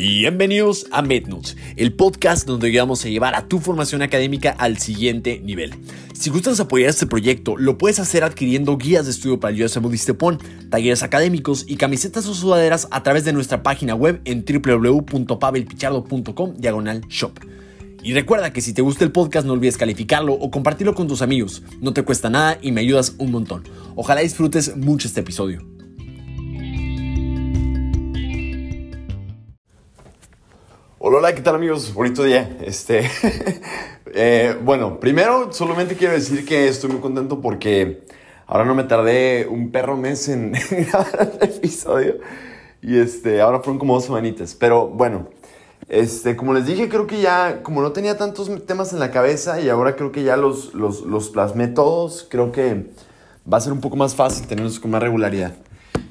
Bienvenidos a MedNotes, el podcast donde vamos a llevar a tu formación académica al siguiente nivel. Si gustas apoyar este proyecto, lo puedes hacer adquiriendo guías de estudio para el USM Stepon, talleres académicos y camisetas o sudaderas a través de nuestra página web en www.pavelpichardo.com diagonal shop. Y recuerda que si te gusta el podcast no olvides calificarlo o compartirlo con tus amigos. No te cuesta nada y me ayudas un montón. Ojalá disfrutes mucho este episodio. Hola, ¿qué tal amigos? Bonito día. Este, eh, bueno, primero solamente quiero decir que estoy muy contento porque ahora no me tardé un perro mes en grabar el episodio y este, ahora fueron como dos semanitas. Pero bueno, este, como les dije, creo que ya, como no tenía tantos temas en la cabeza y ahora creo que ya los, los, los plasmé todos, creo que va a ser un poco más fácil tenerlos con más regularidad.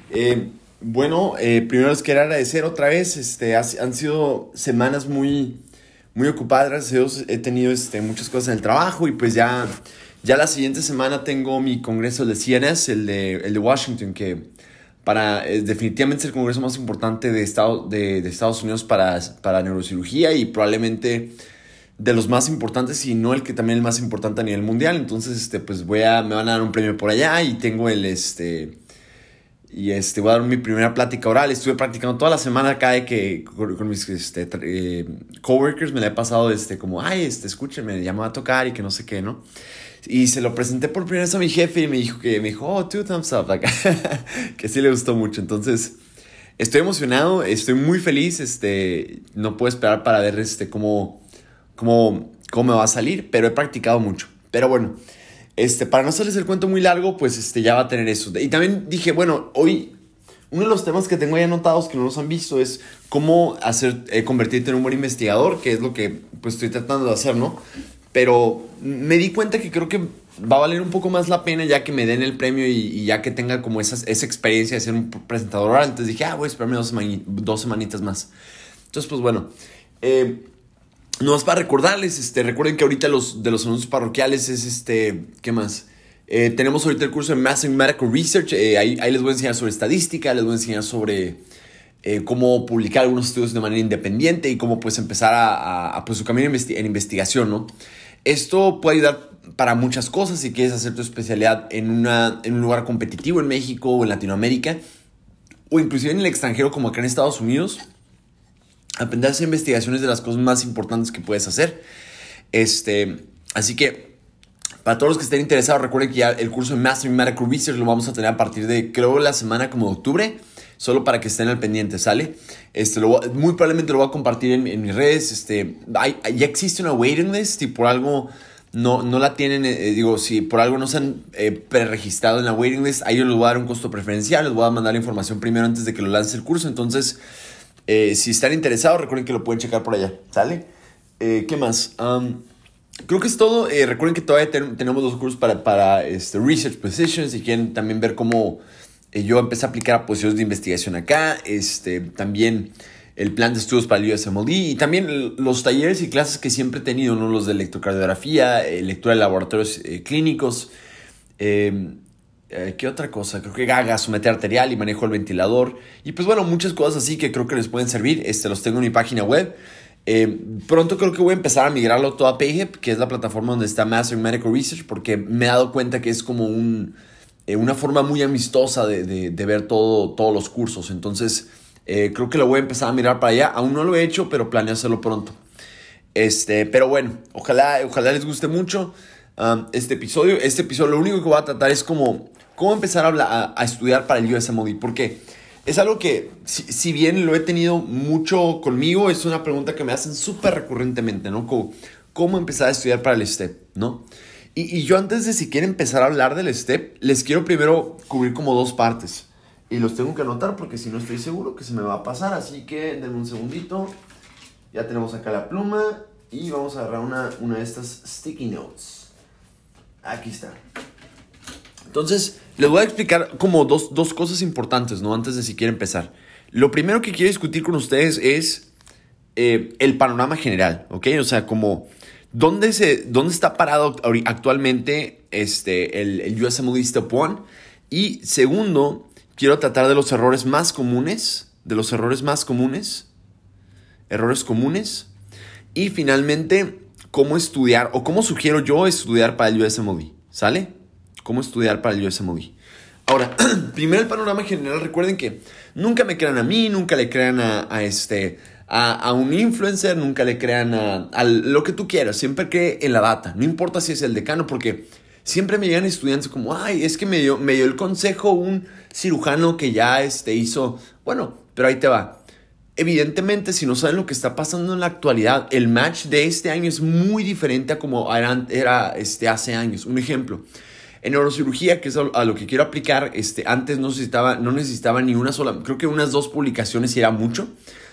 Eh, bueno, eh, primero les quiero agradecer otra vez, este, han sido semanas muy, muy ocupadas, he tenido este, muchas cosas en el trabajo y pues ya, ya la siguiente semana tengo mi congreso de CNS, el de, el de Washington, que para, definitivamente es el congreso más importante de, Estado, de, Estados Unidos para, para neurocirugía y probablemente de los más importantes y no el que también el más importante a nivel mundial. Entonces, este, pues voy a, me van a dar un premio por allá y tengo el, este, y este, voy a dar mi primera plática oral. Estuve practicando toda la semana acá de que con, mis este, eh, coworkers me la he pasado este, como, ay, este, escúcheme, me llamó a tocar y que no sé qué, ¿no? Y se lo presenté por primera vez a mi jefe y me dijo que me dijo, oh, two thumbs up, que sí le gustó mucho. Entonces, estoy emocionado, estoy muy feliz, este, no puedo esperar para ver este, cómo, cómo, cómo me va a salir, pero he practicado mucho. Pero bueno, este, para no hacerles el cuento muy largo, pues este, ya va a tener eso. Y también dije, bueno, hoy uno de los temas que tengo ahí anotados que no los han visto es cómo hacer, eh, convertirte en un buen investigador, que es lo que pues estoy tratando de hacer, ¿no? Pero me di cuenta que creo que va a valer un poco más la pena ya que me den el premio y, ya que tenga como esa experiencia de ser un presentador. Entonces dije, ah, voy a esperarme dos, dos semanitas más. Entonces, pues bueno. Eh, no es para recordarles, este, recuerden que ahorita los de los anuncios parroquiales es este, ¿qué más? Eh, tenemos ahorita el curso de Massive Medical Research, eh, ahí, les voy a enseñar sobre estadística, les voy a enseñar sobre eh, cómo publicar algunos estudios de manera independiente y cómo pues empezar a, a, pues, su camino en investigación, ¿no? Esto puede ayudar para muchas cosas si quieres hacer tu especialidad en, una, en un lugar competitivo en México o en Latinoamérica o inclusive en el extranjero como acá en Estados Unidos aprender a hacer investigaciones de las cosas más importantes que puedes hacer. Este, así que, para todos los que estén interesados, recuerden que ya el curso de Mastering Medical Research lo vamos a tener a partir de, creo, la semana como de octubre. Solo para que estén al pendiente, ¿sale? Este, lo, muy probablemente lo voy a compartir en, mis redes. Este, ya existe una waiting list y por algo no, no la tienen, eh, digo, si por algo no se han eh, preregistrado en la waiting list, a ellos les voy a dar un costo preferencial, les voy a mandar la información primero antes de que lo lance el curso. Entonces, eh, si están interesados, recuerden que lo pueden checar por allá, ¿sale? Eh, ¿Qué más? creo que es todo. Eh, recuerden que todavía tenemos dos cursos para, para este, Research Positions. Si quieren también ver cómo yo empecé a aplicar a posiciones de investigación acá. Este, también el plan de estudios para el USMLD y también los talleres y clases que siempre he tenido, ¿no? los de electrocardiografía, lectura de laboratorios clínicos, eh, ¿Qué otra cosa? Creo que gasometría arterial y manejo el ventilador. Y pues bueno, muchas cosas así que creo que les pueden servir. Este, los tengo en mi página web. Eh, pronto creo que voy a empezar a migrarlo todo a PayHip, que es la plataforma donde está Master Medical Research, porque me he dado cuenta que es como un, eh, una forma muy amistosa de, de, ver todo, todos los cursos. Entonces, creo que lo voy a empezar a mirar para allá. Aún no lo he hecho, pero planeo hacerlo pronto. Este, pero bueno, ojalá, ojalá les guste mucho um, este episodio. Este episodio lo único que voy a tratar es como cómo empezar a, a, estudiar para el USMLE, porque es algo que, si, bien lo he tenido mucho conmigo, es una pregunta que me hacen súper recurrentemente, ¿no? Como, ¿Cómo empezar a estudiar para el STEP, ¿no? Y, y, yo antes de siquiera empezar a hablar del STEP, les quiero primero cubrir como dos partes. Y los tengo que anotar porque si no estoy seguro que se me va a pasar. Así que denme un segundito. Ya tenemos acá la pluma y vamos a agarrar una, una de estas sticky notes. Aquí está. Entonces, les voy a explicar como dos, cosas importantes, ¿no? Antes de siquiera empezar. Lo primero que quiero discutir con ustedes es eh, el panorama general, ¿ok? O sea, como dónde, se, dónde está parado actualmente este, el, el US Step One. Y segundo, quiero tratar de los errores más comunes, de los errores más comunes errores comunes y finalmente cómo estudiar o cómo sugiero yo estudiar para el USMOD, ¿sale? Cómo estudiar para el USMOD. Ahora, primero el panorama general, recuerden que nunca me crean a mí, nunca le crean a, este, a, un influencer, nunca le crean a, lo que tú quieras, siempre que en la data, no importa si es el decano, porque siempre me llegan estudiantes como, ay, es que me dio, me dio el consejo un cirujano que ya este, hizo, bueno, pero ahí te va. Evidentemente, si no saben lo que está pasando en la actualidad, el match de este año es muy diferente a como era, era este, hace años. Un ejemplo, en neurocirugía, que es a lo que quiero aplicar, este, antes no necesitaba, no necesitaba ni una sola, creo que unas dos publicaciones y era mucho.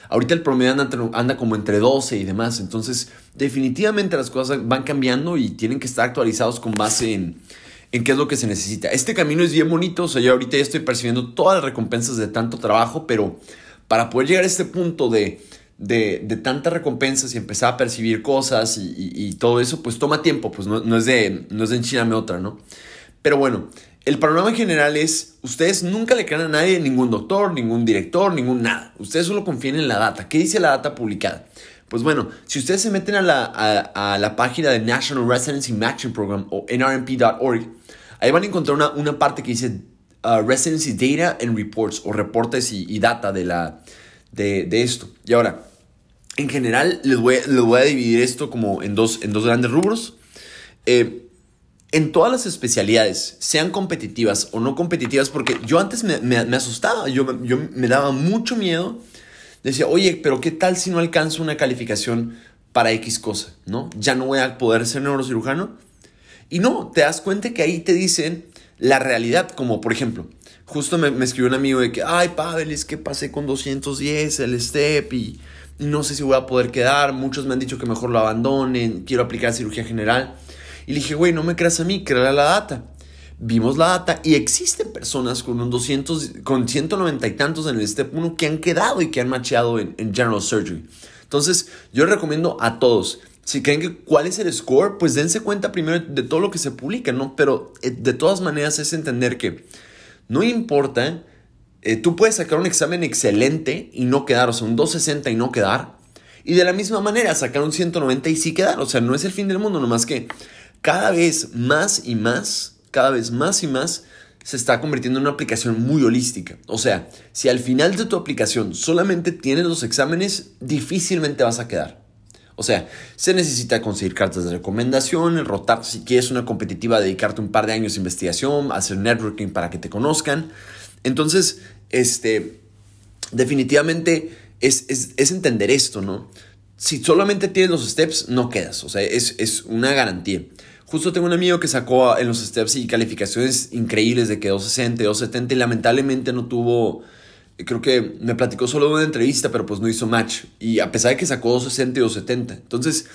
Ahorita el promedio anda, como entre 12 y demás. Entonces, definitivamente las cosas van cambiando y tienen que estar actualizados con base en, en qué es lo que se necesita. Este camino es bien bonito. O sea, yo ahorita ya estoy percibiendo todas las recompensas de tanto trabajo, pero para poder llegar a este punto de, de, de tantas recompensas y empezar a percibir cosas y, todo eso, pues toma tiempo. Pues no, no es de, no es de otra, ¿no? Pero bueno, el panorama general es, ustedes nunca le crean a nadie, ningún doctor, ningún director, ningún nada. Ustedes solo confíen en la data. ¿Qué dice la data publicada? Pues bueno, si ustedes se meten a la, a, la página de National Residency Matching Program o nrmp.org, ahí van a encontrar una, una parte que dice uh, Residency Data and Reports o reportes y, data de, la, de, de, esto. Y ahora, en general, les voy, les voy a dividir esto como en dos, en dos grandes rubros. Eh, en todas las especialidades, sean competitivas o no competitivas, porque yo antes me, asustaba, yo, yo, me daba mucho miedo. Decía, oye, pero ¿qué tal si no alcanzo una calificación para X cosa? ¿No? Ya no voy a poder ser neurocirujano. Y no, te das cuenta que ahí te dicen la realidad, como por ejemplo, justo me, escribió un amigo de que, ay, Pavel, es que pasé con 210 el STEP y no sé si voy a poder quedar. Muchos me han dicho que mejor lo abandonen, quiero aplicar cirugía general. Y le dije, güey, no me creas a mí, crea la data. Vimos la data y existen personas con un 200, con 190 y tantos en el Step 1 que han quedado y que han macheado en, General Surgery. Entonces, yo recomiendo a todos, si creen que cuál es el score, pues dense cuenta primero de todo lo que se publica, ¿no? Pero eh, de todas maneras es entender que no importa, eh, tú puedes sacar un examen excelente y no quedar, o sea, un 260 y no quedar. Y de la misma manera, sacar un 190 y sí quedar. O sea, no es el fin del mundo, nomás que cada vez más y más, cada vez más y más, se está convirtiendo en una aplicación muy holística. O sea, si al final de tu aplicación solamente tienes los exámenes, difícilmente vas a quedar. O sea, se necesita conseguir cartas de recomendación, rotar si quieres una competitiva, dedicarte un par de años de investigación, hacer networking para que te conozcan. Entonces, este, definitivamente es, es entender esto, ¿no? Si solamente tienes los steps, no quedas. O sea, es, es una garantía. Justo tengo un amigo que sacó en los steps y calificaciones increíbles de que 260, 270 y lamentablemente no tuvo, creo que me platicó solo de una entrevista, pero pues no hizo match. Y a pesar de que sacó 260 y 270. Entonces,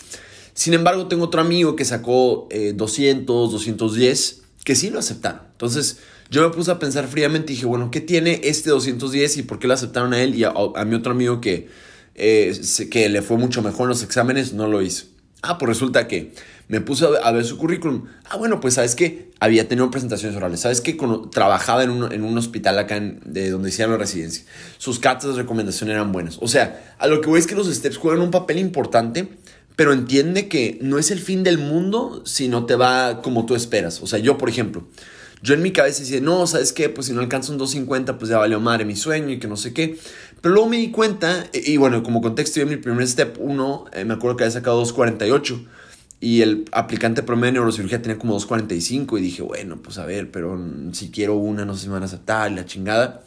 sin embargo, tengo otro amigo que sacó 200, eh, 210, que sí lo aceptaron. Entonces, yo me puse a pensar fríamente y dije, bueno, ¿qué tiene este 210 y por qué lo aceptaron a él? Y a, mi otro amigo que, eh, que le fue mucho mejor en los exámenes, no lo hizo. Ah, pues resulta que me puse a ver su currículum. Ah, bueno, pues sabes que había tenido presentaciones orales. Sabes que trabajaba en un, en un, hospital acá de donde hicieron la residencia. Sus cartas de recomendación eran buenas. O sea, a lo que voy es que los steps juegan un papel importante, pero entiende que no es el fin del mundo si no te va como tú esperas. O sea, yo, por ejemplo, yo en mi cabeza decía, no, ¿sabes qué? Pues si no alcanzo un 250, pues ya valió madre mi sueño y que no sé qué. Pero luego me di cuenta, y, bueno, como contexto, yo en mi primer step 1, eh, me acuerdo que había sacado 248 y el aplicante promedio de neurocirugía tenía como 2.45 y dije, bueno, pues a ver, pero si quiero una no sé si me van a aceptar, la chingada.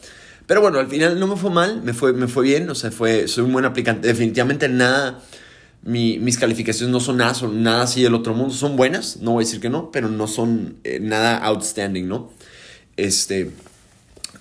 Pero bueno, al final no me fue mal, me fue, me fue bien, o sea, fue, soy un buen aplicante. Definitivamente nada, mis calificaciones no son nada, son nada así del otro mundo, son buenas, no voy a decir que no, pero no son eh, nada outstanding, ¿no? Este,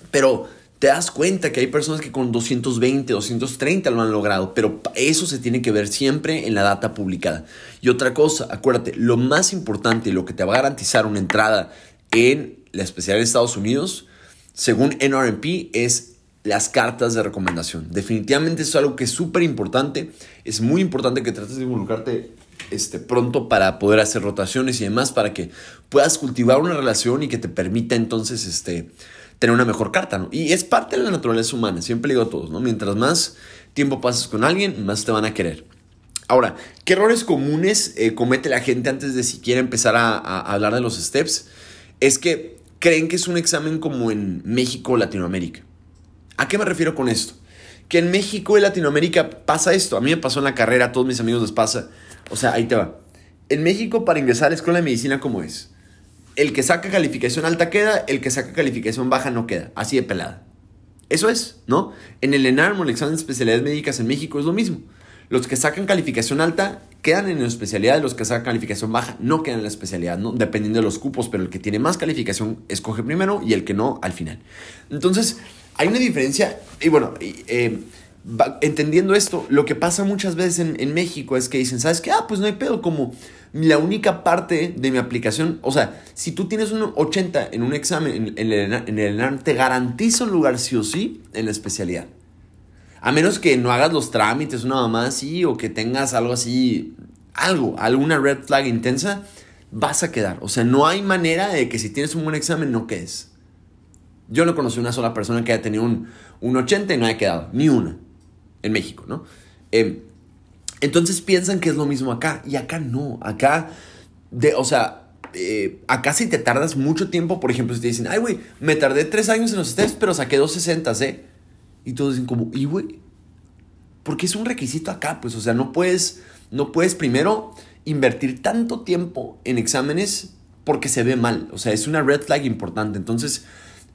pero te das cuenta que hay personas que con 220, 230 lo han logrado, pero eso se tiene que ver siempre en la data publicada. Y otra cosa, acuérdate, lo más importante y lo que te va a garantizar una entrada en la especialidad de Estados Unidos, según NRMP, es las cartas de recomendación. Definitivamente es algo que es súper importante. Es muy importante que trates de involucrarte este, pronto para poder hacer rotaciones y demás, para que puedas cultivar una relación y que te permita entonces este, tener una mejor carta, ¿no? Y es parte de la naturaleza humana, siempre digo a todos, ¿no? Mientras más tiempo pases con alguien, más te van a querer. Ahora, ¿qué errores comunes eh, comete la gente antes de siquiera empezar a, a, hablar de los steps? Es que creen que es un examen como en México o Latinoamérica. ¿A qué me refiero con esto? Que en México y Latinoamérica pasa esto. A mí me pasó en la carrera, a todos mis amigos les pasa. O sea, ahí te va. En México, para ingresar a la escuela de medicina, ¿cómo es? El que saca calificación alta queda, el que saca calificación baja no queda. Así de pelada. Eso es, ¿no? En el ENARM el examen de especialidades médicas en México es lo mismo. Los que sacan calificación alta quedan en la especialidad, los que sacan calificación baja no quedan en la especialidad, ¿no? Dependiendo de los cupos, pero el que tiene más calificación escoge primero y el que no al final. Entonces, hay una diferencia, y bueno, eh, entendiendo esto, lo que pasa muchas veces en, México es que dicen, ¿sabes qué? Ah, pues no hay pedo, como la única parte de mi aplicación, o sea, si tú tienes un 80 en un examen, en, el, en el te garantiza un lugar sí o sí en la especialidad. A menos que no hagas los trámites, una mamá así, o que tengas algo así, algo, alguna red flag intensa, vas a quedar. O sea, no hay manera de que si tienes un buen examen no quedes. Yo no conocí una sola persona que haya tenido un, un 80 y no haya quedado, ni una, en México, ¿no? Em, entonces piensan que es lo mismo acá, y acá no, acá, de, o sea, eh, acá si te tardas mucho tiempo, por ejemplo, si te dicen, ay, güey, me tardé tres años en los tests, pero saqué 260, ¿eh? Y todos dicen como, ¿y güey? Porque es un requisito acá, pues, o sea, no puedes, no puedes primero invertir tanto tiempo en exámenes porque se ve mal. O sea, es una red flag importante. Entonces,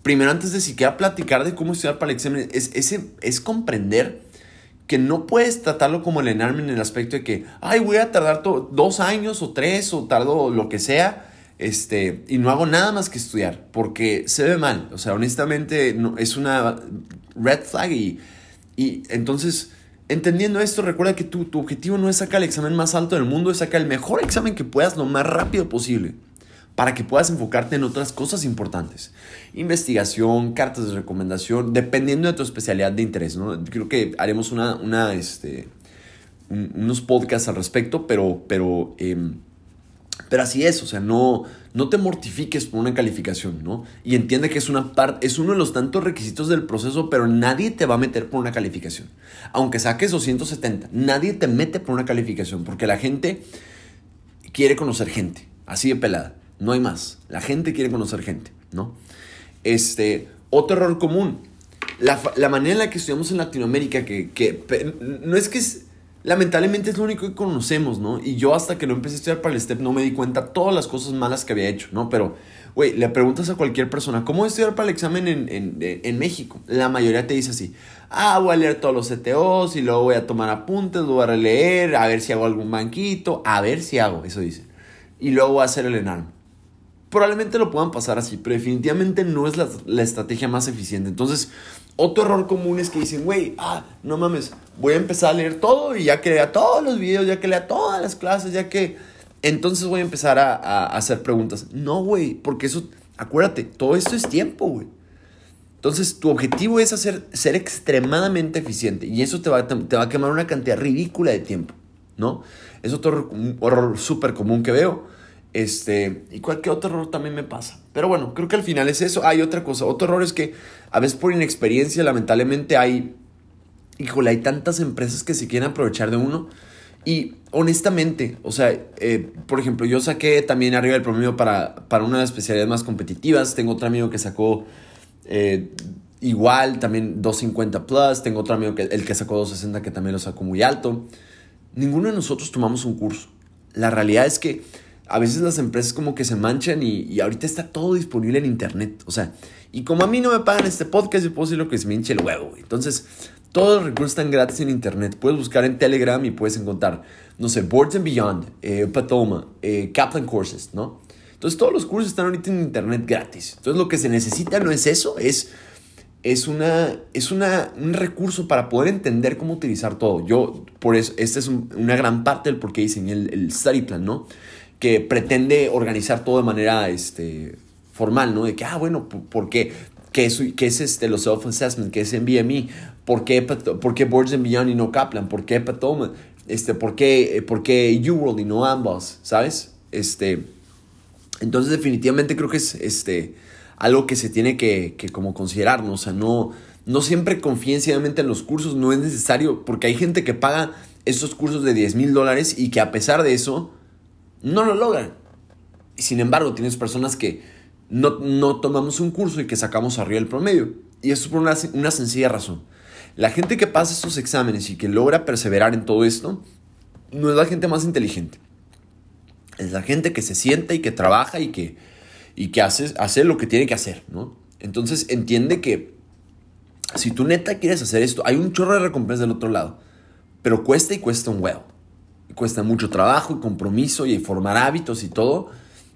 primero antes de siquiera platicar de cómo estudiar para el examen, es, es comprender que no puedes tratarlo como el enarme en el aspecto de que, ay, voy a tardar dos años o tres o tardo lo que sea, este, y no hago nada más que estudiar, porque se ve mal. O sea, honestamente, no, es una red flag y, y entonces, entendiendo esto, recuerda que tu, tu objetivo no es sacar el examen más alto del mundo, es sacar el mejor examen que puedas lo más rápido posible para que puedas enfocarte en otras cosas importantes. Investigación, cartas de recomendación, dependiendo de tu especialidad de interés. ¿no? Creo que haremos una, una, este, unos podcasts al respecto, pero, pero em, pero así es, o sea, no, no te mortifiques por una calificación, ¿no? Y entiende que es, una parte, es uno de los tantos requisitos del proceso, pero nadie te va a meter por una calificación. Aunque saques 270, nadie te mete por una calificación, porque la gente quiere conocer gente, así de pelada, no hay más. La gente quiere conocer gente, ¿no? Este, otro error común, la, la manera en la que estudiamos en Latinoamérica, que, que no es que es lamentablemente es lo único que conocemos, ¿no? Y yo hasta que no empecé a estudiar para el STEP no me di cuenta todas las cosas malas que había hecho, ¿no? Pero, güey, le preguntas a cualquier persona, ¿cómo estudiar para el examen en, México? La mayoría te dice así, ah, voy a leer todos los CTOs y luego voy a tomar apuntes, voy a releer, a ver si hago algún banquito, a ver si hago, eso dice. Y luego voy a hacer el ENARM. Probablemente lo puedan pasar así, pero definitivamente no es la, la estrategia más eficiente. Entonces, otro error común es que dicen, güey, ah, no mames, voy a empezar a leer todo y ya que lea todos los videos, ya que lea todas las clases, ya que... Entonces voy a empezar a, hacer preguntas. No, güey, porque eso, acuérdate, todo esto es tiempo, güey. Entonces, tu objetivo es hacer, ser extremadamente eficiente y eso te va, te va a quemar una cantidad ridícula de tiempo, ¿no? Es otro error súper común que veo. Este, y cualquier otro error también me pasa. Pero bueno, creo que al final es eso. Hay otra cosa. Otro error es que a veces por inexperiencia, lamentablemente, hay. Híjole, hay tantas empresas que se quieren aprovechar de uno. Y honestamente, o sea, eh, por ejemplo, yo saqué también arriba del promedio para, para una de las especialidades más competitivas. Tengo otro amigo que sacó eh, igual, también 250 plus. Tengo otro amigo que el que sacó 260 que también lo sacó muy alto. Ninguno de nosotros tomamos un curso. La realidad es que a veces las empresas como que se manchan y, ahorita está todo disponible en internet. O sea, y como a mí no me pagan este podcast, yo puedo decir lo que se me hinche el huevo. Entonces, todos los recursos están gratis en internet. Puedes buscar en Telegram y puedes encontrar, no sé, Boards and Beyond, eh, Patoma, eh, Kaplan Courses, ¿no? Entonces, todos los cursos están ahorita en internet gratis. Entonces, lo que se necesita no es eso, es, es, una, es una, un recurso para poder entender cómo utilizar todo. Yo, por eso, esta es una gran parte del por qué diseñé el, el study plan, ¿no? Que pretende organizar todo de manera este, formal, ¿no? De que, ah, bueno, ¿por qué? ¿Qué es, qué es este, los self-assessment? ¿Qué es MBME? ¿Por qué, ¿Por qué Boards and Beyond y no Kaplan? ¿Por qué Patoma? Este, ¿Por qué, por qué y no ambos? ¿Sabes? Este, entonces definitivamente creo que es, este, algo que se tiene que, que como considerar, ¿no? O sea, no, no siempre confíen en los cursos, no es necesario, porque hay gente que paga estos cursos de 10 mil dólares y que a pesar de eso no lo logran. Sin embargo, tienes personas que no, no tomamos un curso y que sacamos arriba el promedio. Y eso es por una, una sencilla razón. La gente que pasa estos exámenes y que logra perseverar en todo esto, no es la gente más inteligente. Es la gente que se sienta y que trabaja y que, y que hace, hace lo que tiene que hacer, ¿no? Entonces entiende que si tú neta quieres hacer esto, hay un chorro de recompensa del otro lado, pero cuesta y cuesta un huevo. Cuesta mucho trabajo y compromiso y formar hábitos y todo,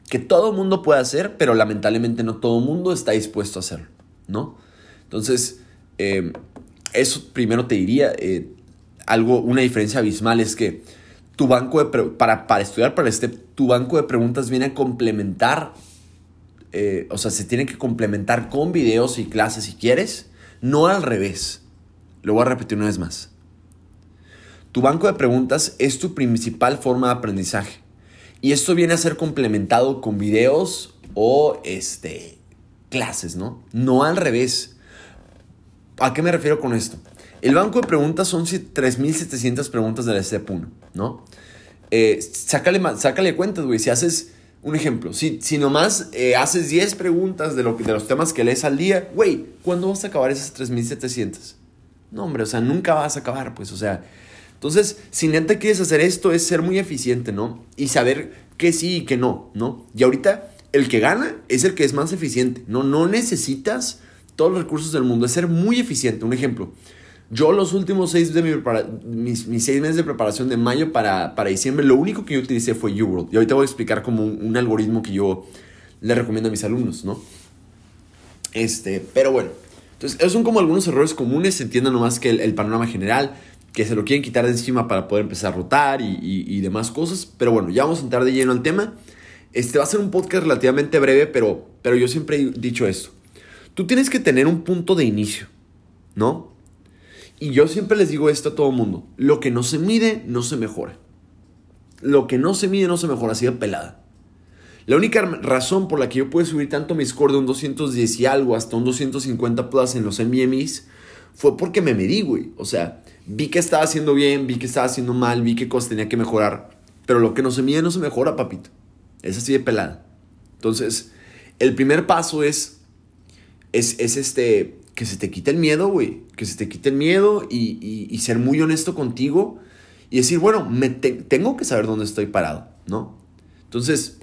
que todo mundo puede hacer, pero lamentablemente no todo mundo está dispuesto a hacerlo, ¿no? Entonces, eh, eso primero te diría, eh, algo, una diferencia abismal es que tu banco de para, para estudiar para este, tu banco de preguntas viene a complementar, eh, o sea, se tiene que complementar con videos y clases si quieres, no al revés. Lo voy a repetir una vez más. Tu banco de preguntas es tu principal forma de aprendizaje. Y esto viene a ser complementado con videos o este, clases, ¿no? No al revés. ¿A qué me refiero con esto? El banco de preguntas son 3.700 preguntas del Step 1, ¿no? Eh, sácale, sácale cuentas, güey. Si haces un ejemplo, si, si nomás eh, haces 10 preguntas de, lo, de los temas que lees al día, güey, ¿cuándo vas a acabar esas 3.700? No, hombre, o sea, nunca vas a acabar, pues, o sea. Entonces, si neta quieres hacer esto, es ser muy eficiente, ¿no? Y saber qué sí y qué no, ¿no? Y ahorita, el que gana es el que es más eficiente, ¿no? No necesitas todos los recursos del mundo, es ser muy eficiente. Un ejemplo, yo los últimos seis de mi mis, mis, seis meses de preparación de mayo para, para, diciembre, lo único que yo utilicé fue UWorld. Y ahorita voy a explicar como un, algoritmo que yo le recomiendo a mis alumnos, ¿no? Este, pero bueno. Entonces, esos son como algunos errores comunes. Se entienda nomás que el, panorama general, que se lo quieren quitar de encima para poder empezar a rotar y, demás cosas. Pero bueno, ya vamos a entrar de lleno al tema. Este va a ser un podcast relativamente breve, pero, pero yo siempre he dicho esto. Tú tienes que tener un punto de inicio, ¿no? Y yo siempre les digo esto a todo mundo. Lo que no se mide, no se mejora. Lo que no se mide, no se mejora. Así de pelada. La única razón por la que yo pude subir tanto mi score de un 210 y algo hasta un 250 plus en los MBMs fue porque me medí, güey. O sea, vi que estaba haciendo bien, vi que estaba haciendo mal, vi qué cosas tenía que mejorar. Pero lo que no se mide, no se mejora, papito. Es así de pelada. Entonces, el primer paso es, es, es este, que se te quite el miedo, güey. Que se te quite el miedo y, ser muy honesto contigo y decir, bueno, me tengo que saber dónde estoy parado, ¿no? Entonces,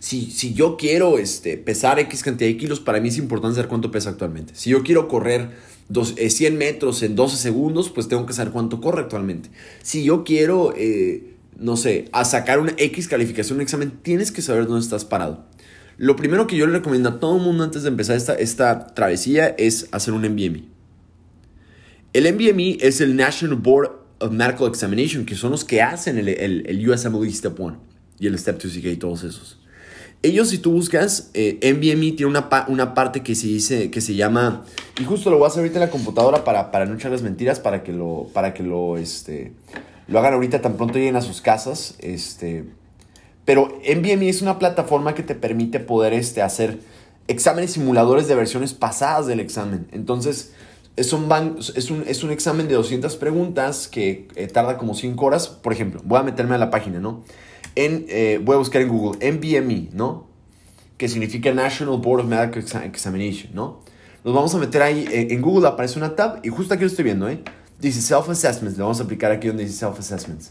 si, si yo quiero este, pesar X cantidad de kilos, para mí es importante saber cuánto pesa actualmente. Si yo quiero correr dos, 100 eh, metros en 12 segundos, pues tengo que saber cuánto corre actualmente. Si yo quiero, eh, no sé, a sacar una X calificación, un examen, tienes que saber dónde estás parado. Lo primero que yo le recomiendo a todo el mundo antes de empezar esta, esta travesía es hacer un MBME. El MBME es el National Board of Medical Examination, que son los que hacen el, el, el USMLE Step 1 y el Step 2 CK y todos esos. Ellos, si tú buscas, eh, MBME tiene una, una, parte que se dice, que se llama, y justo lo voy a hacer ahorita en la computadora para, para no echarles mentiras, para que lo, para que lo, este, lo hagan ahorita tan pronto lleguen a sus casas, este, pero NVMe es una plataforma que te permite poder este, hacer exámenes simuladores de versiones pasadas del examen. Entonces, es un, es un, es un examen de 200 preguntas que eh, tarda como 5 horas. Por ejemplo, voy a meterme a la página, ¿no? En, eh, voy a buscar en Google NVMe, ¿no? Que significa National Board of Medical Examination, ¿no? Nos vamos a meter ahí. Eh, en Google aparece una tab y justo aquí lo estoy viendo, ¿eh? Dice Self-Assessments. Le vamos a aplicar aquí donde dice Self-Assessments.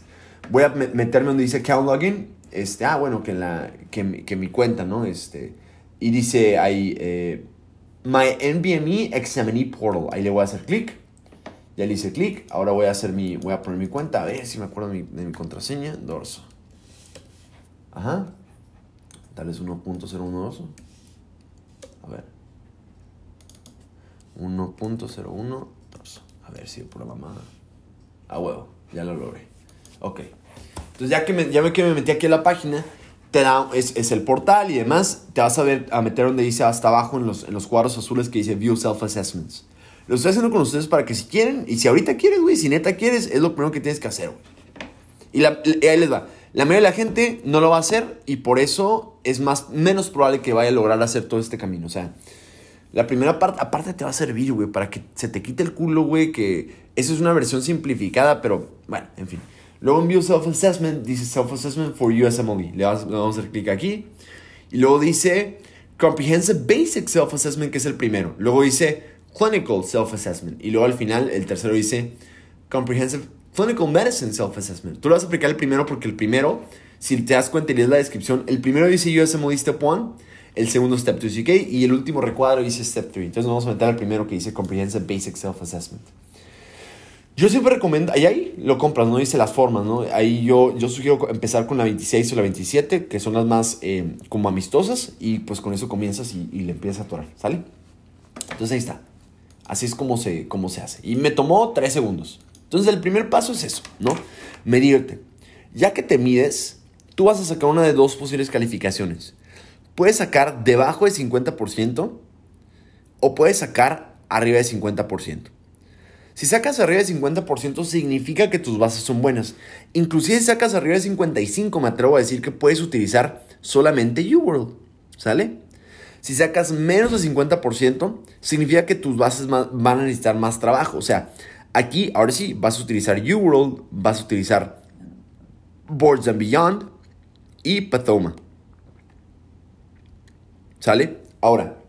Voy a meterme donde dice Account Login este, ah, bueno, que, la, que, mi cuenta, ¿no? Este, y dice ahí, eh, My NVMe Examinee Portal. Ahí le voy a hacer clic. Ya le hice clic. Ahora voy a hacer mi, voy a poner mi cuenta. A ver si me acuerdo de mi contraseña. Dorso. Ajá. Tal vez 1.012. A ver. 1.01 dorso. A ver si por la mamada. A huevo. Ya lo logré. Ok. Entonces ya que me, ya que me metí aquí en la página, te da, es, es, el portal y demás, te vas a, ver, a meter donde dice hasta abajo en los, en los cuadros azules que dice View Self-Assessments. Lo estoy haciendo con ustedes para que si quieren, y si ahorita quieres, güey, si neta quieres, es lo primero que tienes que hacer, güey. Y, la, ahí les va. La mayoría de la gente no lo va a hacer y por eso es más, menos probable que vaya a lograr hacer todo este camino. O sea, la primera parte, aparte te va a servir, güey, para que se te quite el culo, güey, que eso es una versión simplificada, pero bueno, en fin. Luego en View Self-Assessment dice Self-Assessment for USMLE. Le, vamos a hacer clic aquí. Y luego dice Comprehensive Basic Self-Assessment, que es el primero. Luego dice Clinical Self-Assessment. Y luego al final, el tercero dice Comprehensive Clinical Medicine Self-Assessment. Tú lo vas a aplicar el primero porque el primero, si te das cuenta y lees la descripción, el primero dice USMLE Step 1, el segundo Step 2 CK y el último recuadro dice Step 3. Entonces nos vamos a meter al primero que dice Comprehensive Basic Self-Assessment. Yo siempre recomiendo, ahí, ahí lo compras, ¿no? Dice las formas, ¿no? Ahí yo, yo sugiero empezar con la 26 o la 27, que son las más eh, como amistosas, y pues con eso comienzas y, le empiezas a atorar, ¿sale? Entonces ahí está. Así es como se, como se hace. Y me tomó 3 segundos. Entonces el primer paso es eso, ¿no? Medirte. Ya que te mides, tú vas a sacar una de dos posibles calificaciones. Puedes sacar debajo de 50% o puedes sacar arriba de 50%. Si sacas arriba de 50% significa que tus bases son buenas. Inclusive si sacas arriba de 55 me atrevo a decir que puedes utilizar solamente UWorld. ¿Sale? Si sacas menos de 50% significa que tus bases van a necesitar más trabajo. O sea, aquí ahora sí vas a utilizar UWorld, vas a utilizar Boards and Beyond y Pathoma. ¿Sale? Ahora,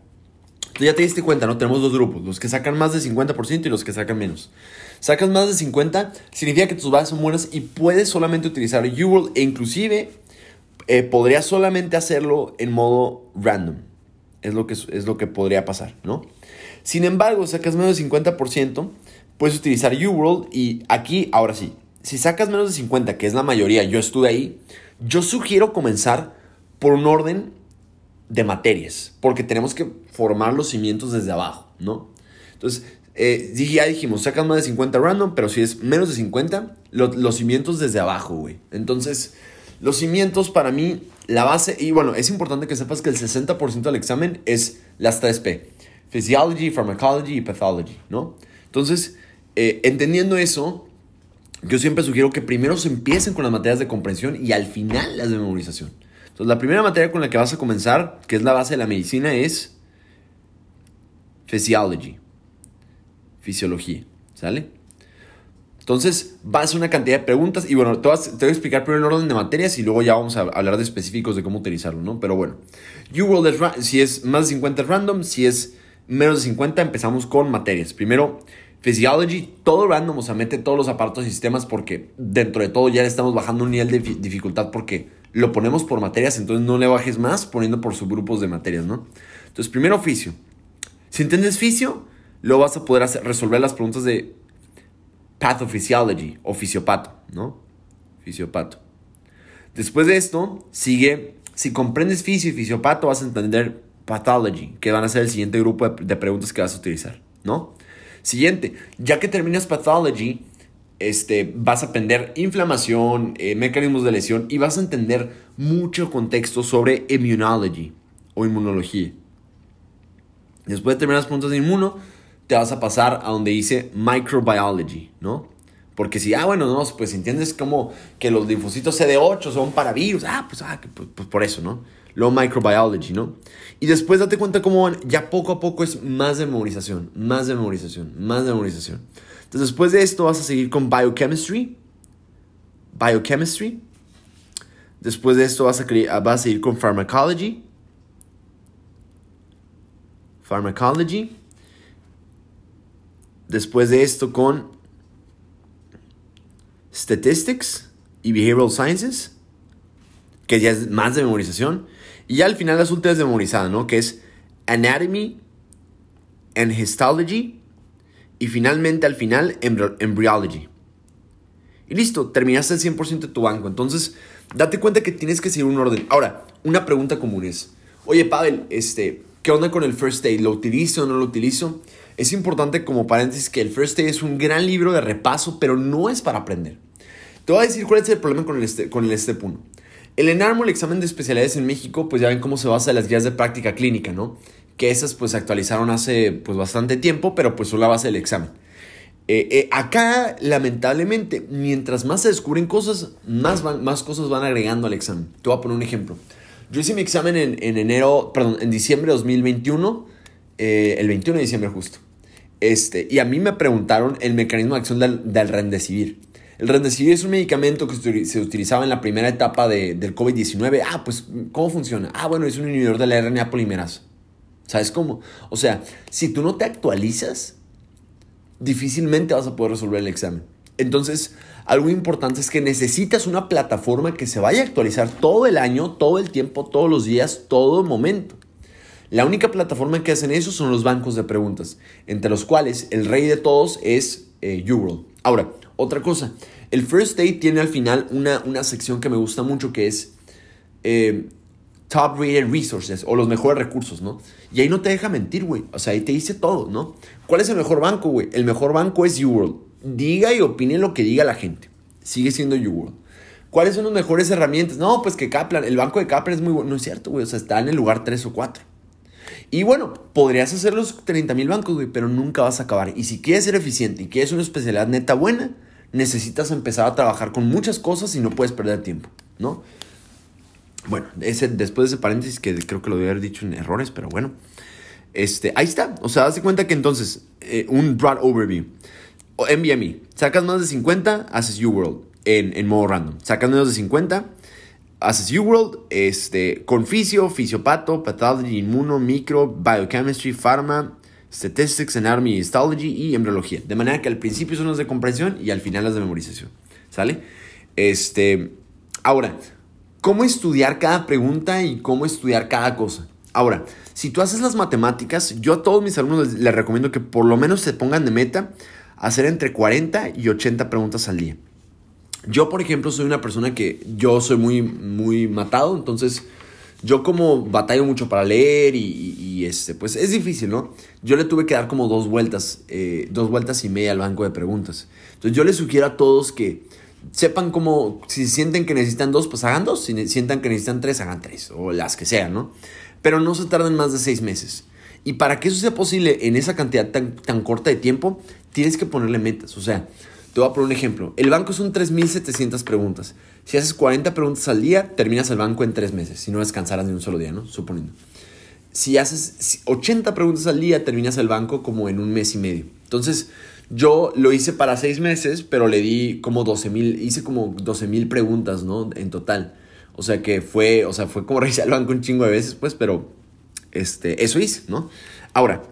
Tú ya te diste cuenta, ¿no? Tenemos dos grupos, los que sacan más de 50% y los que sacan menos. Sacas más de 50, significa que tus bases son buenas y puedes solamente utilizar UWorld e inclusive eh, podrías solamente hacerlo en modo random. Es lo, que, es lo que podría pasar, ¿no? Sin embargo, sacas menos de 50%, puedes utilizar UWorld y aquí, ahora sí, si sacas menos de 50, que es la mayoría, yo estuve ahí, yo sugiero comenzar por un orden de materias, porque tenemos que formar los cimientos desde abajo, ¿no? Entonces, eh, ya dijimos, sacas más de 50 random, pero si es menos de 50, los cimientos desde abajo, güey. Entonces, los cimientos para mí, la base, y bueno, es importante que sepas que el 60% del examen es las 3P, Physiology, Pharmacology y Pathology, ¿no? Entonces, eh, entendiendo eso, yo siempre sugiero que primero se empiecen con las materias de comprensión y al final las de memorización. Entonces, la primera materia con la que vas a comenzar, que es la base de la medicina, es Physiology. Fisiología. ¿Sale? Entonces, vas a una cantidad de preguntas y bueno, te, voy a explicar primero el orden de materias y luego ya vamos a hablar de específicos de cómo utilizarlo, ¿no? Pero bueno, es, si es más de 50 es random, si es menos de 50 empezamos con materias. Primero, Physiology, todo random, o sea, mete todos los aparatos y sistemas porque dentro de todo ya le estamos bajando un nivel de dificultad porque lo ponemos por materias, entonces no le bajes más poniendo por subgrupos de materias, ¿no? Entonces, primero oficio. Si entiendes oficio, lo vas a poder resolver las preguntas de pathophysiology o fisiopato, ¿no? Fisiopato. Después de esto, sigue, si comprendes fisio y fisiopato, vas a entender pathology, que van a ser el siguiente grupo de preguntas que vas a utilizar, ¿no? Siguiente, ya que terminas pathology, este, vas a aprender inflamación, eh, mecanismos de lesión y vas a entender mucho contexto sobre immunology o inmunología. Después de terminar las preguntas de inmuno, te vas a pasar a donde dice microbiology, ¿no? Porque si, ah, bueno, no, pues entiendes como que los linfocitos CD8 son para virus, ah, pues, ah, pues, pues, por eso, ¿no? Luego microbiology, ¿no? Y después date cuenta cómo ya poco a poco es más de memorización, más de memorización, más de memorización. Entonces, después de esto vas a seguir con biochemistry. Biochemistry. Después de esto vas a, vas a seguir con pharmacology. Pharmacology. Después de esto con statistics y behavioral sciences, que ya es más de memorización. Y ya al final las últimas de memorizada, ¿no? Que es anatomy and histology y finalmente al final Embryology. Y listo, terminaste el 100% de tu banco. Entonces, date cuenta que tienes que seguir un orden. Ahora, una pregunta común es, oye Pavel, este, ¿qué onda con el First Aid? ¿Lo utilizo o no lo utilizo? Es importante como paréntesis que el First Aid es un gran libro de repaso, pero no es para aprender. Te voy a decir cuál es el problema con el, con el Step 1. El ENARMO, el examen de especialidades en México, pues ya ven cómo se basa en las guías de práctica clínica, ¿no? que esas pues se actualizaron hace pues bastante tiempo, pero pues son la base del examen. Eh, eh, acá, lamentablemente, mientras más se descubren cosas, más, más cosas van agregando al examen. Te voy a poner un ejemplo. Yo hice mi examen en, enero, perdón, en diciembre de 2021, eh, el 21 de diciembre justo. Este, y a mí me preguntaron el mecanismo de acción del, del Remdesivir. El Remdesivir es un medicamento que se utilizaba en la primera etapa de, del COVID-19. Ah, pues, ¿cómo funciona? Ah, bueno, es un inhibidor de la RNA polimerasa. ¿Sabes cómo? O sea, si tú no te actualizas, difícilmente vas a poder resolver el examen. Entonces, algo importante es que necesitas una plataforma que se vaya a actualizar todo el año, todo el tiempo, todos los días, todo momento. La única plataforma que hacen eso son los bancos de preguntas, entre los cuales el rey de todos es eh. Ahora, otra cosa, el First Day tiene al final una, una sección que me gusta mucho que es eh, Top Rated Resources o los mejores recursos, ¿no? Y ahí no te deja mentir, güey. O sea, ahí te dice todo, ¿no? ¿Cuál es el mejor banco, güey? El mejor banco es UWorld. Diga y opine lo que diga la gente. Sigue siendo UWorld. ¿Cuáles son las mejores herramientas? No, pues que Kaplan, el banco de Kaplan es muy bueno. No es cierto, güey. O sea, está en el lugar 3 o 4. Y bueno, podrías hacer los 30 mil bancos, güey, pero nunca vas a acabar. Y si quieres ser eficiente y quieres una especialidad neta buena, necesitas empezar a trabajar con muchas cosas y no puedes perder tiempo, ¿no? Bueno, ese, después de ese paréntesis que creo que lo debí haber dicho en errores, pero bueno. Este, ahí está. O sea, das cuenta que entonces, eh, un broad overview. O sacas más de 50, haces UWorld en, en modo random. Sacas menos de 50, haces UWorld este, con fisio, fisiopato, pathology, inmuno, micro, biochemistry, pharma, statistics, anatomy, histology y embriología. De manera que al principio son las de comprensión y al final las de memorización. ¿Sale? Este, ahora, ¿cómo estudiar cada pregunta y cómo estudiar cada cosa? Ahora, si tú haces las matemáticas, yo a todos mis alumnos les, recomiendo que por lo menos se pongan de meta hacer entre 40 y 80 preguntas al día. Yo, por ejemplo, soy una persona que yo soy muy, muy matado, entonces yo como batallo mucho para leer y, este, pues es difícil, ¿no? Yo le tuve que dar como dos vueltas, eh, dos vueltas y media al banco de preguntas. Entonces yo les sugiero a todos que sepan cómo, si sienten que necesitan dos, pues hagan dos, si sientan que necesitan tres, hagan tres, o las que sean, ¿no? pero no se tarden más de seis meses. Y para que eso sea posible en esa cantidad tan, tan corta de tiempo, tienes que ponerle metas. O sea, te voy a poner un ejemplo. El banco son 3.700 preguntas. Si haces 40 preguntas al día, terminas el banco en tres meses, si no descansaras ni un solo día, ¿no? Suponiendo. Si haces 80 preguntas al día, terminas el banco como en un mes y medio. Entonces, yo lo hice para seis meses, pero le di como 12 mil, hice como 12 mil preguntas, ¿no? En total. O sea que fue, o sea, fue como revisar el banco un chingo de veces, pues, pero este, eso hice, ¿no? Ahora,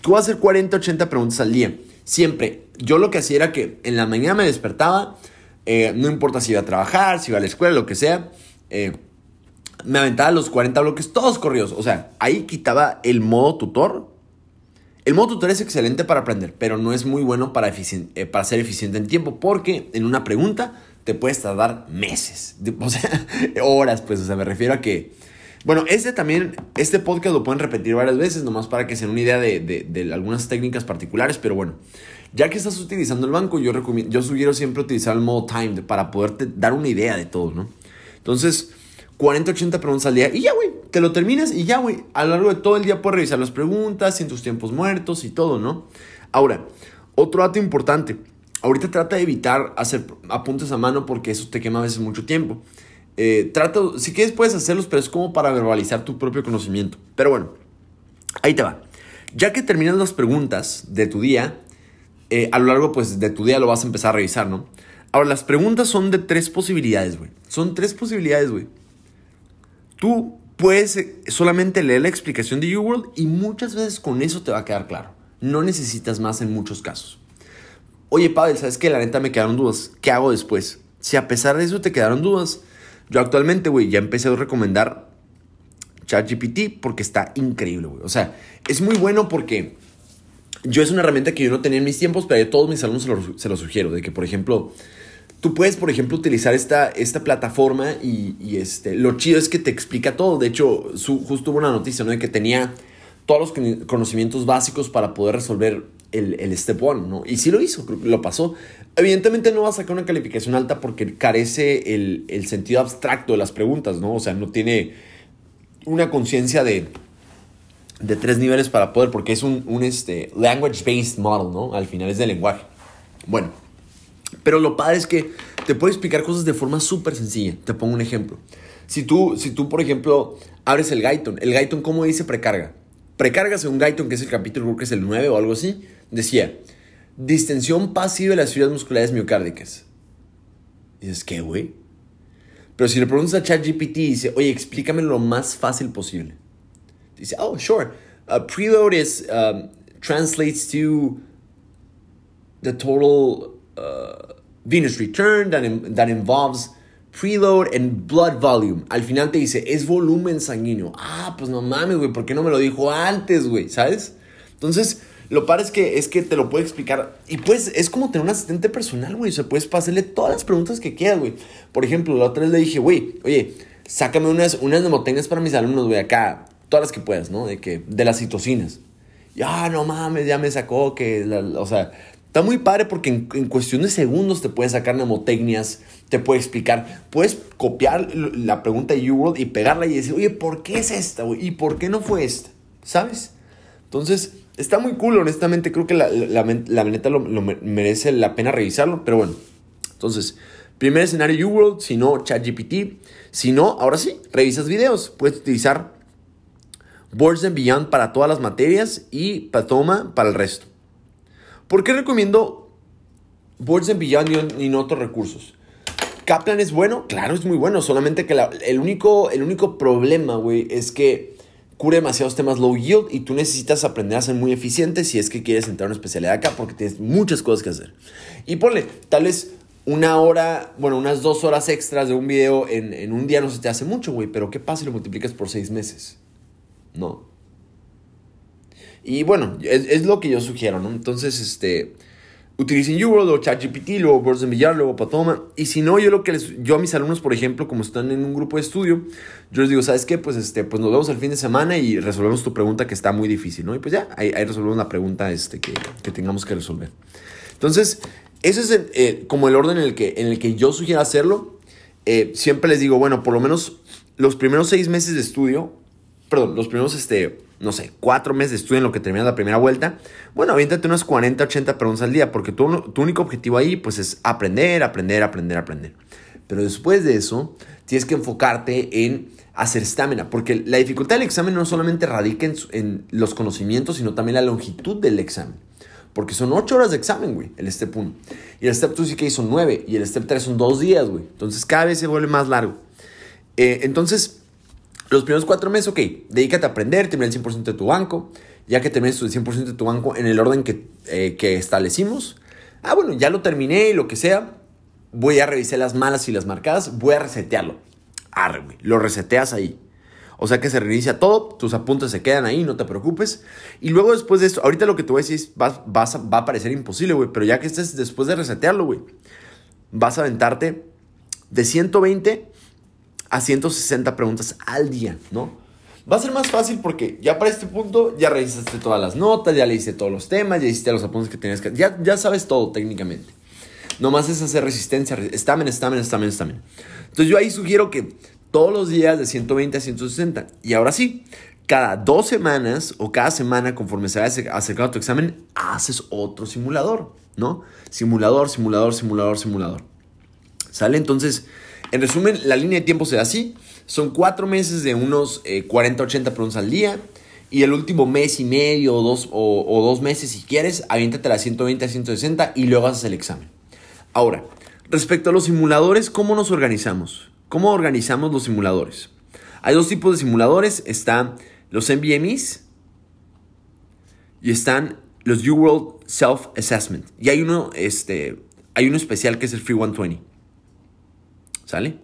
tú vas a hacer 40, 80 preguntas al día. Siempre. Yo lo que hacía era que en la mañana me despertaba, eh, no importa si iba a trabajar, si iba a la escuela, lo que sea, eh, me aventaba los 40 bloques todos corridos. O sea, ahí quitaba el modo tutor. El modo tutor es excelente para aprender, pero no es muy bueno para, eh, para ser eficiente en tiempo, porque en una pregunta te puedes tardar meses, o sea, horas, pues, o sea, me refiero a que, bueno, este también, este podcast lo pueden repetir varias veces, nomás para que se den una idea de, algunas técnicas particulares, pero bueno, ya que estás utilizando el banco, yo, recomiendo, yo sugiero siempre utilizar el modo time para poderte dar una idea de todo, ¿no? Entonces, 40, 80 preguntas al día y ya, güey, te lo terminas y ya, güey, a lo largo de todo el día puedes revisar las preguntas, en tus tiempos muertos y todo, ¿no? Ahora, otro dato importante Ahorita trata de evitar hacer apuntes a mano porque eso te quema a veces mucho tiempo. Eh, si quieres puedes hacerlos, pero es como para verbalizar tu propio conocimiento. Pero bueno, ahí te va. Ya que terminas las preguntas de tu día, eh, a lo largo pues, de tu día lo vas a empezar a revisar, ¿no? Ahora, las preguntas son de tres posibilidades, güey. Son tres posibilidades, güey. Tú puedes eh, solamente leer la explicación de YouWorld y muchas veces con eso te va a quedar claro. No necesitas más en muchos casos. Oye, Pavel, ¿sabes qué? La neta me quedaron dudas. ¿Qué hago después? Si a pesar de eso te quedaron dudas, yo actualmente, güey, ya empecé a recomendar ChatGPT porque está increíble, güey. O sea, es muy bueno porque yo es una herramienta que yo no tenía en mis tiempos, pero a todos mis alumnos se lo, sugiero. De que, por ejemplo, tú puedes, por ejemplo, utilizar esta, esta plataforma y, este, lo chido es que te explica todo. De hecho, su, justo hubo una noticia, ¿no? De que tenía todos los conocimientos básicos para poder resolver el, step one, ¿no? Y sí lo hizo, lo pasó. Evidentemente no va a sacar una calificación alta porque carece el, sentido abstracto de las preguntas, ¿no? O sea, no tiene una conciencia de, de tres niveles para poder, porque es un, un este, language-based model, ¿no? Al final es de lenguaje. Bueno, pero lo padre es que te puede explicar cosas de forma súper sencilla. Te pongo un ejemplo. Si tú, si tú, por ejemplo, abres el Gaiton, el Gaiton, ¿cómo dice precarga? Precarga según Gaiton, que es el capítulo, creo que es el 9 o algo así, decía, distensión pasiva de las fibras musculares miocárdicas. Dices, ¿qué, güey? Pero si le preguntas a ChatGPT y dice, oye, explícame lo más fácil posible. Dice, oh, sure. preload is, um, translates to the total uh, venous return that, that involves preload and blood volume. Al final te dice, es volumen sanguíneo. Ah, pues no mames, güey, ¿por qué no me lo dijo antes, güey? ¿Sabes? Entonces, lo padre es que, es que te lo puede explicar. Y pues es como tener un asistente personal, güey. O sea, puedes pasarle todas las preguntas que quieras, güey. Por ejemplo, la otra vez le dije, güey, oye, sácame unas, unas nemotenas para mis alumnos, güey, acá. Todas las que puedas, ¿no? De, que, de las citocinas. Ya, no mames, ya me sacó que, o sea, está muy padre porque en, en, cuestión de segundos te puede sacar mnemotecnias, te puede explicar. Puedes copiar la pregunta de UWorld y pegarla y decir, oye, ¿por qué es esta, güey? ¿Y por qué no fue esta? ¿Sabes? Entonces, Está muy cool, honestamente. Creo que la, la, la neta lo, merece la pena revisarlo. Pero bueno, entonces, primer escenario UWorld, si no, ChatGPT. Si no, ahora sí, revisas videos. Puedes utilizar Boards and Beyond para todas las materias y Patoma para el resto. ¿Por qué recomiendo Boards and Beyond y no otros recursos? Kaplan es bueno, claro, es muy bueno. Solamente que el, único, el único problema, güey, es que cubre demasiados temas low yield y tú necesitas aprender a ser muy eficiente si es que quieres entrar a una especialidad acá porque tienes muchas cosas que hacer. Y ponle, tal vez una hora, bueno, unas dos horas extras de un video en, un día no se te hace mucho, güey, pero ¿qué pasa si lo multiplicas por seis meses? No. Y bueno, es, es lo que yo sugiero, ¿no? Entonces, este utilicen UWorld o ChatGPT, luego Words de Millar, luego Patoma. Y si no, yo lo que les, yo a mis alumnos, por ejemplo, como están en un grupo de estudio, yo les digo, ¿sabes qué? Pues este, pues nos vemos el fin de semana y resolvemos tu pregunta que está muy difícil, ¿no? Y pues ya, ahí, resolvemos la pregunta este, que, que, tengamos que resolver. Entonces, ese es el, como el orden en el que, en el que yo sugiero hacerlo. Eh, siempre les digo, bueno, por lo menos los primeros seis meses de estudio, perdón, los primeros, este, no sé, cuatro meses de estudio en lo que terminas la primera vuelta, bueno, aviéntate unas 40, 80 preguntas al día, porque tu, tu único objetivo ahí, pues, es aprender, aprender, aprender, aprender. Pero después de eso, tienes que enfocarte en hacer estamina, porque la dificultad del examen no solamente radica en, en, los conocimientos, sino también la longitud del examen. Porque son 8 horas de examen, güey, el step 1. Y el step 2 sí que son 9. Y el step 3 son 2 días, güey. Entonces cada vez se vuelve más largo. Eh, entonces, los primeros cuatro meses, ok, dedícate a aprender, termina el 100% de tu banco. Ya que termines el 100% de tu banco en el orden que, eh, que establecimos. Ah, bueno, ya lo terminé, lo que sea. Voy a revisar las malas y las marcadas. Voy a resetearlo. Arre, güey. Lo reseteas ahí. O sea que se reinicia todo, tus apuntes se quedan ahí, no te preocupes. Y luego después de esto, ahorita lo que te voy a decir es, vas, vas va a parecer imposible, güey, pero ya que estés después de resetearlo, güey, vas a aventarte de 120 a 160 preguntas al día, ¿no? Va a ser más fácil porque ya para este punto ya revisaste todas las notas, ya leíste todos los temas, ya hiciste los apuntes que tenías que... Ya, ya sabes todo técnicamente. Nomás es hacer resistencia, estamen, estamen, estamen, estamen. Entonces yo ahí sugiero que todos los días de 120 a 160. Y ahora sí, cada dos semanas o cada semana conforme se vaya acercando a tu examen, haces otro simulador, ¿no? Simulador, simulador, simulador, simulador. ¿Sale? Entonces en resumen, la línea de tiempo será así. Son cuatro meses de unos 40, 80 preguntas al día. Y el último mes y medio o dos, o, dos meses, si quieres, aviéntate a 120 a 160 y luego haces el examen. Ahora, respecto a los simuladores, ¿cómo nos organizamos? ¿Cómo organizamos los simuladores? Hay dos tipos de simuladores. Están los NBMEs y están los UWorld Self Assessment. Y hay uno, este, hay uno especial que es el Free 120. ¿Sale?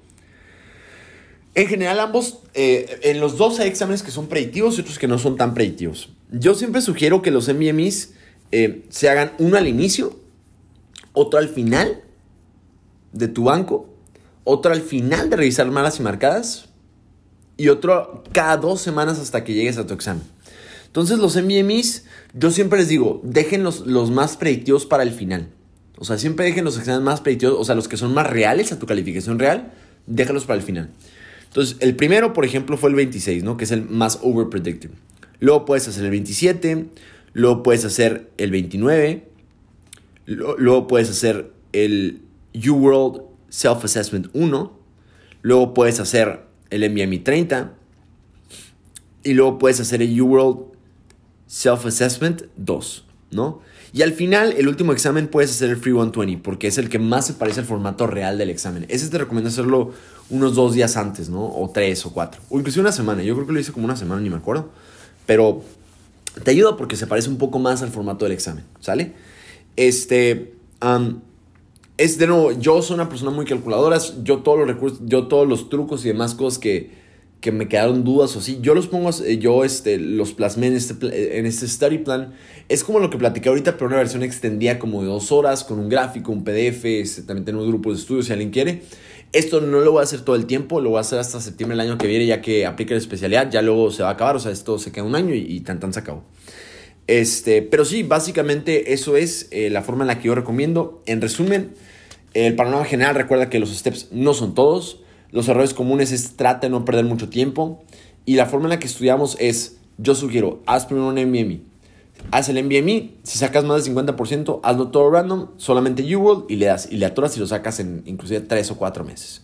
En general, ambos, eh, en los dos hay exámenes que son predictivos y otros que no son tan predictivos. Yo siempre sugiero que los MMIs eh, se hagan uno al inicio, otro al final de tu banco, otro al final de revisar malas y marcadas y otro cada dos semanas hasta que llegues a tu examen. Entonces los MMIs, yo siempre les digo, dejen los, los más predictivos para el final. O sea, siempre dejen los exámenes más predictivos, o sea, los que son más reales a tu calificación real, déjalos para el final. Entonces, el primero, por ejemplo, fue el 26, ¿no? Que es el más over predictive. Luego puedes hacer el 27, luego puedes hacer el 29, Luego puedes hacer el UWorld Self-Assessment 1. Luego puedes hacer el MBMI 30. Y luego puedes hacer el UWorld Self-Assessment 2, ¿no? Y al final, el último examen puedes hacer el Free 120, porque es el que más se parece al formato real del examen. Ese te recomiendo hacerlo unos dos días antes, ¿no? O tres o cuatro. O incluso una semana. Yo creo que lo hice como una semana, ni me acuerdo. Pero te ayuda porque se parece un poco más al formato del examen, ¿sale? Este, es de nuevo, yo soy una persona muy calculadora, yo todos los recursos, yo todos los trucos y demás cosas que, que me quedaron dudas o así, yo los pongo, eh, yo este, los plasmé en este, en este study plan. Es como lo que platicé ahorita, pero una versión extendida como de dos horas, con un gráfico, un PDF, este, también tengo un grupo de estudio si alguien quiere. Esto no lo voy a hacer todo el tiempo, lo voy a hacer hasta septiembre del año que viene, ya que aplica la especialidad, ya luego se va a acabar, o sea, esto se queda un año y, y tan tan se acabó. Este, pero sí, básicamente eso es eh, la forma en la que yo recomiendo. En resumen, el panorama general recuerda que los steps no son todos. Los errores comunes es trata de no perder mucho tiempo. Y la forma en la que estudiamos es, yo sugiero, haz primero un MBMI. Haz el MBMI, si sacas más del 50%, hazlo todo random, solamente UWorld y le das, y le atoras y lo sacas en inclusive 3 o 4 meses.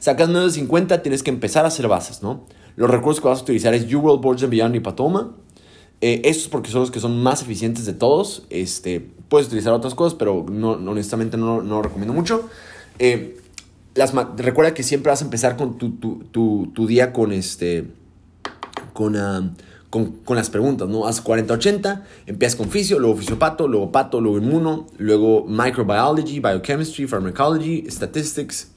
Sacas menos de 50, tienes que empezar a hacer bases, ¿no? Los recursos que vas a utilizar es UWorld, Boards Beyond y Patoma. Eh, estos porque son los que son más eficientes de todos. Este, puedes utilizar otras cosas, pero no, honestamente no, no, lo recomiendo mucho. Eh, las, recuerda que siempre vas a empezar con tu, tu, tu, tu día con, este, con, uh, con, con, las preguntas, ¿no? Haz 40-80, empiezas con fisio, luego fisiopato, luego pato, luego inmuno, luego microbiology, biochemistry, pharmacology, statistics,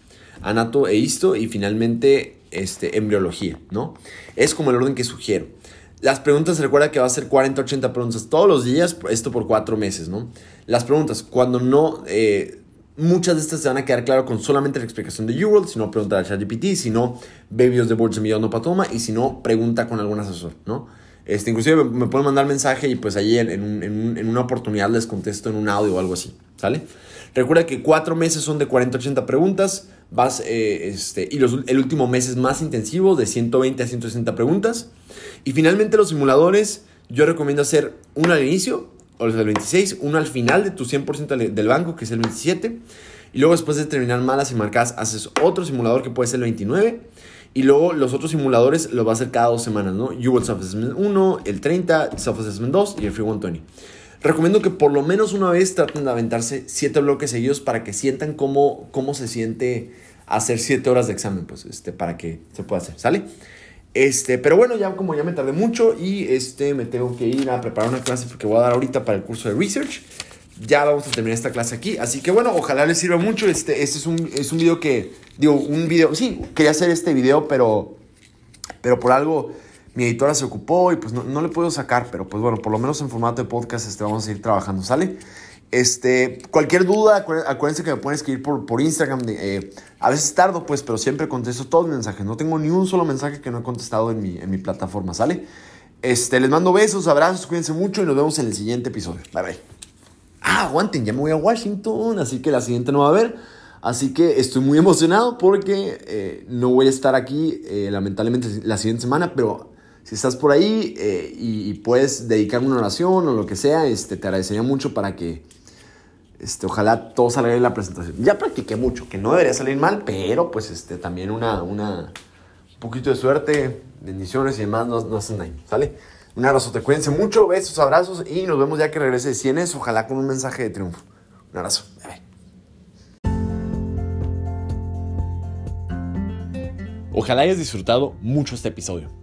anato e histo y finalmente este, embriología, ¿no? Es como el orden que sugiero. Las preguntas, recuerda que va a ser 40, 80 preguntas todos los días, esto por cuatro meses, ¿no? Las preguntas, cuando no, eh, muchas de estas se van a quedar claro con solamente la explicación de UWorld, si no, pregunta al ChatGPT, si no, ve videos de Boards de Patoma, y si no, pregunta con algún asesor, ¿no? Este, inclusive me, pueden mandar mensaje y pues ahí en, en, en, una oportunidad les contesto en un audio o algo así, ¿sale? Recuerda que cuatro meses son de 40 80 preguntas, vas, eh, este, y los, el último mes es más intensivo, de 120 a 160 preguntas. Y finalmente los simuladores, yo recomiendo hacer uno al inicio, o el 26, uno al final de tu 100% del banco, que es el 27. Y luego después de terminar malas y marcadas, haces otro simulador que puede ser el 29. Y luego los otros simuladores los vas a hacer cada dos semanas, ¿no? Will Self-Assessment 1, el 30, Self-Assessment 2 y el Free 120. Recomiendo que por lo menos una vez traten de aventarse 7 bloques seguidos para que sientan cómo, cómo se siente hacer 7 horas de examen, pues, este, para que se pueda hacer, ¿sale? Este, pero bueno, ya como ya me tardé mucho y este, me tengo que ir a preparar una clase porque voy a dar ahorita para el curso de research. Ya vamos a terminar esta clase aquí. Así que bueno, ojalá les sirva mucho. Este, este es un, es un video que, digo, un video, sí, quería hacer este video, pero, pero por algo mi editora se ocupó y pues no, no le puedo sacar. Pero pues bueno, por lo menos en formato de podcast este, vamos a ir trabajando, ¿sale? Este, cualquier duda, acuérdense que me pueden escribir por, por Instagram. Eh, a veces tardo, pues, pero siempre contesto todos los mensajes. No tengo ni un solo mensaje que no he contestado en mi, en mi plataforma, ¿sale? Este, les mando besos, abrazos, cuídense mucho y nos vemos en el siguiente episodio. Bye bye. Ah, aguanten, ya me voy a Washington, así que la siguiente no va a haber. Así que estoy muy emocionado porque eh, no voy a estar aquí, eh, lamentablemente, la siguiente semana, pero si estás por ahí y, y, puedes dedicarme una oración o lo que sea, este, te agradecería mucho para que este, ojalá todo salga bien en la presentación. Ya practiqué mucho, que no debería salir mal, pero pues este, también una, una, un poquito de suerte, bendiciones y demás no, no hacen daño, ¿sale? Un abrazo, te cuídense mucho, besos, abrazos y nos vemos ya que regrese de Cienes, ojalá con un mensaje de triunfo. Un abrazo, bye. Ojalá hayas disfrutado mucho este episodio.